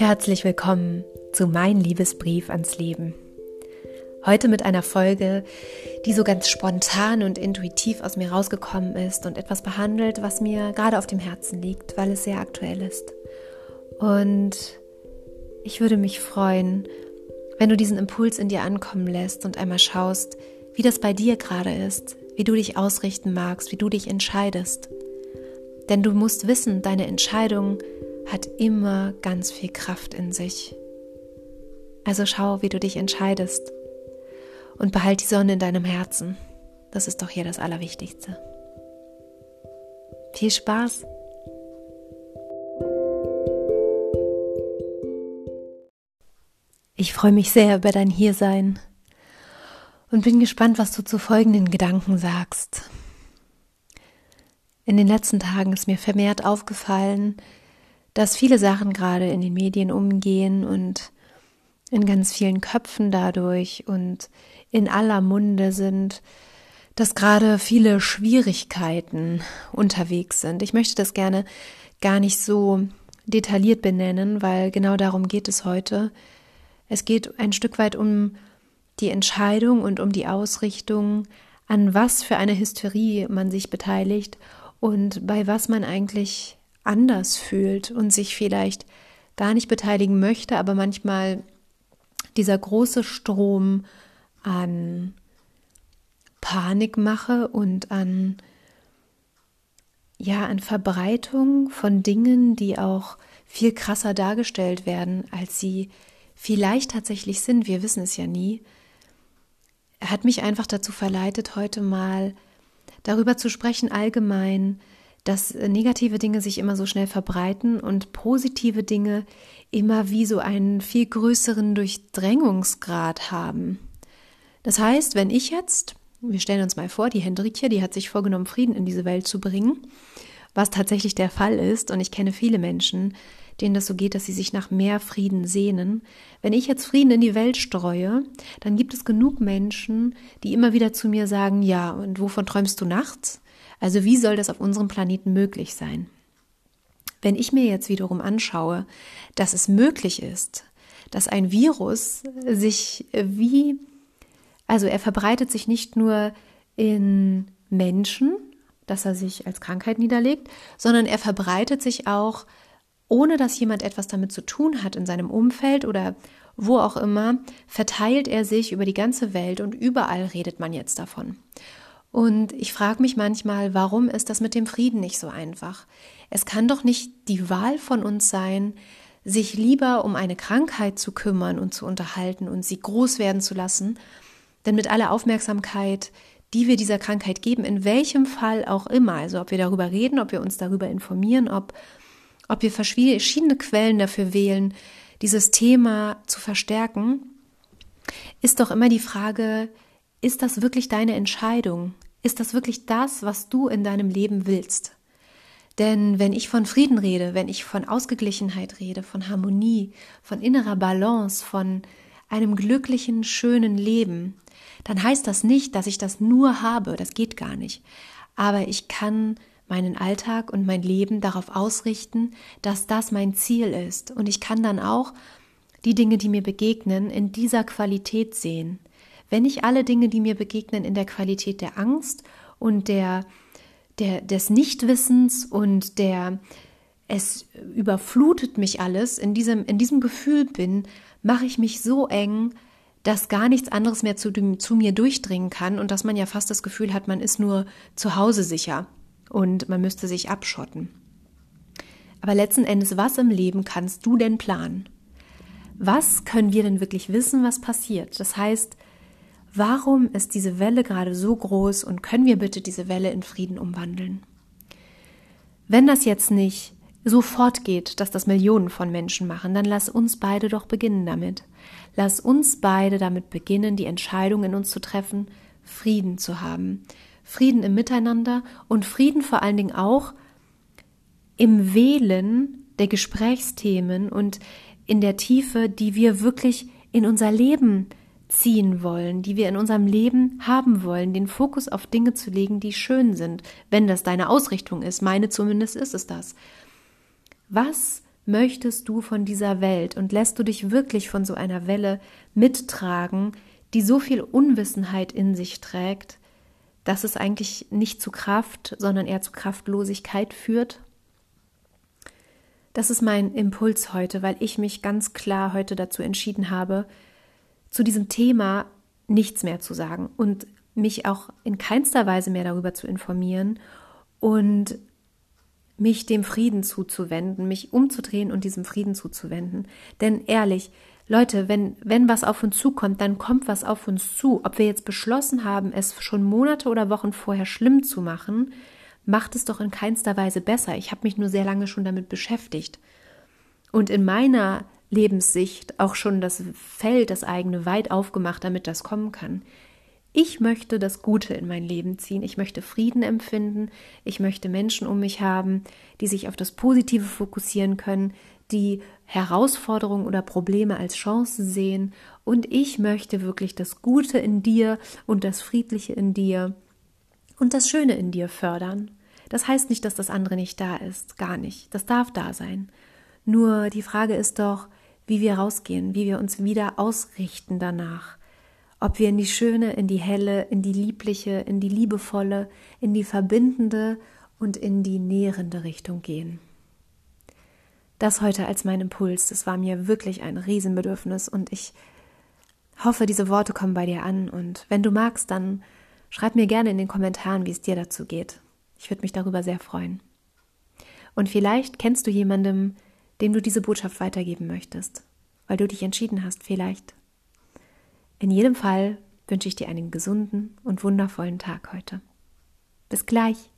Herzlich willkommen zu Mein Liebesbrief ans Leben. Heute mit einer Folge, die so ganz spontan und intuitiv aus mir rausgekommen ist und etwas behandelt, was mir gerade auf dem Herzen liegt, weil es sehr aktuell ist. Und ich würde mich freuen, wenn du diesen Impuls in dir ankommen lässt und einmal schaust, wie das bei dir gerade ist, wie du dich ausrichten magst, wie du dich entscheidest. Denn du musst wissen, deine Entscheidung hat immer ganz viel Kraft in sich. Also schau, wie du dich entscheidest und behalt die Sonne in deinem Herzen. Das ist doch hier das Allerwichtigste. Viel Spaß! Ich freue mich sehr über dein Hiersein und bin gespannt, was du zu folgenden Gedanken sagst. In den letzten Tagen ist mir vermehrt aufgefallen, dass viele Sachen gerade in den Medien umgehen und in ganz vielen Köpfen dadurch und in aller Munde sind, dass gerade viele Schwierigkeiten unterwegs sind. Ich möchte das gerne gar nicht so detailliert benennen, weil genau darum geht es heute. Es geht ein Stück weit um die Entscheidung und um die Ausrichtung, an was für eine Hysterie man sich beteiligt und bei was man eigentlich anders fühlt und sich vielleicht gar nicht beteiligen möchte, aber manchmal dieser große Strom an Panikmache und an ja, an Verbreitung von Dingen, die auch viel krasser dargestellt werden, als sie vielleicht tatsächlich sind. Wir wissen es ja nie. Hat mich einfach dazu verleitet, heute mal darüber zu sprechen, allgemein, dass negative Dinge sich immer so schnell verbreiten und positive Dinge immer wie so einen viel größeren Durchdrängungsgrad haben. Das heißt, wenn ich jetzt, wir stellen uns mal vor, die Hendrikje, die hat sich vorgenommen, Frieden in diese Welt zu bringen, was tatsächlich der Fall ist, und ich kenne viele Menschen, denen das so geht, dass sie sich nach mehr Frieden sehnen. Wenn ich jetzt Frieden in die Welt streue, dann gibt es genug Menschen, die immer wieder zu mir sagen, ja, und wovon träumst du nachts? Also wie soll das auf unserem Planeten möglich sein? Wenn ich mir jetzt wiederum anschaue, dass es möglich ist, dass ein Virus sich wie, also er verbreitet sich nicht nur in Menschen, dass er sich als Krankheit niederlegt, sondern er verbreitet sich auch, ohne dass jemand etwas damit zu tun hat in seinem Umfeld oder wo auch immer, verteilt er sich über die ganze Welt und überall redet man jetzt davon. Und ich frage mich manchmal, warum ist das mit dem Frieden nicht so einfach? Es kann doch nicht die Wahl von uns sein, sich lieber um eine Krankheit zu kümmern und zu unterhalten und sie groß werden zu lassen, denn mit aller Aufmerksamkeit, die wir dieser Krankheit geben, in welchem Fall auch immer, also ob wir darüber reden, ob wir uns darüber informieren, ob, ob wir verschiedene Quellen dafür wählen, dieses Thema zu verstärken, ist doch immer die Frage, ist das wirklich deine Entscheidung? Ist das wirklich das, was du in deinem Leben willst? Denn wenn ich von Frieden rede, wenn ich von Ausgeglichenheit rede, von Harmonie, von innerer Balance, von einem glücklichen, schönen Leben, dann heißt das nicht, dass ich das nur habe, das geht gar nicht. Aber ich kann meinen Alltag und mein Leben darauf ausrichten, dass das mein Ziel ist. Und ich kann dann auch die Dinge, die mir begegnen, in dieser Qualität sehen. Wenn ich alle Dinge, die mir begegnen, in der Qualität der Angst und der, der, des Nichtwissens und der es überflutet mich alles, in diesem, in diesem Gefühl bin, mache ich mich so eng, dass gar nichts anderes mehr zu, zu mir durchdringen kann und dass man ja fast das Gefühl hat, man ist nur zu Hause sicher und man müsste sich abschotten. Aber letzten Endes, was im Leben kannst du denn planen? Was können wir denn wirklich wissen, was passiert? Das heißt, Warum ist diese Welle gerade so groß und können wir bitte diese Welle in Frieden umwandeln? Wenn das jetzt nicht sofort geht, dass das Millionen von Menschen machen, dann lass uns beide doch beginnen damit. Lass uns beide damit beginnen, die Entscheidung in uns zu treffen, Frieden zu haben. Frieden im Miteinander und Frieden vor allen Dingen auch im Wählen der Gesprächsthemen und in der Tiefe, die wir wirklich in unser Leben ziehen wollen, die wir in unserem Leben haben wollen, den Fokus auf Dinge zu legen, die schön sind, wenn das deine Ausrichtung ist. Meine zumindest ist es das. Was möchtest du von dieser Welt und lässt du dich wirklich von so einer Welle mittragen, die so viel Unwissenheit in sich trägt, dass es eigentlich nicht zu Kraft, sondern eher zu Kraftlosigkeit führt? Das ist mein Impuls heute, weil ich mich ganz klar heute dazu entschieden habe, zu diesem Thema nichts mehr zu sagen und mich auch in keinster Weise mehr darüber zu informieren und mich dem Frieden zuzuwenden, mich umzudrehen und diesem Frieden zuzuwenden. Denn ehrlich, Leute, wenn, wenn was auf uns zukommt, dann kommt was auf uns zu. Ob wir jetzt beschlossen haben, es schon Monate oder Wochen vorher schlimm zu machen, macht es doch in keinster Weise besser. Ich habe mich nur sehr lange schon damit beschäftigt. Und in meiner Lebenssicht auch schon das Feld, das eigene, weit aufgemacht, damit das kommen kann. Ich möchte das Gute in mein Leben ziehen. Ich möchte Frieden empfinden. Ich möchte Menschen um mich haben, die sich auf das Positive fokussieren können, die Herausforderungen oder Probleme als Chance sehen und ich möchte wirklich das Gute in dir und das Friedliche in dir und das Schöne in dir fördern. Das heißt nicht, dass das andere nicht da ist, gar nicht. Das darf da sein. Nur die Frage ist doch, wie wir rausgehen, wie wir uns wieder ausrichten danach. Ob wir in die schöne, in die helle, in die liebliche, in die liebevolle, in die verbindende und in die nährende Richtung gehen. Das heute als mein Impuls, das war mir wirklich ein Riesenbedürfnis und ich hoffe, diese Worte kommen bei dir an und wenn du magst, dann schreib mir gerne in den Kommentaren, wie es dir dazu geht. Ich würde mich darüber sehr freuen. Und vielleicht kennst du jemandem, dem du diese Botschaft weitergeben möchtest, weil du dich entschieden hast, vielleicht. In jedem Fall wünsche ich dir einen gesunden und wundervollen Tag heute. Bis gleich.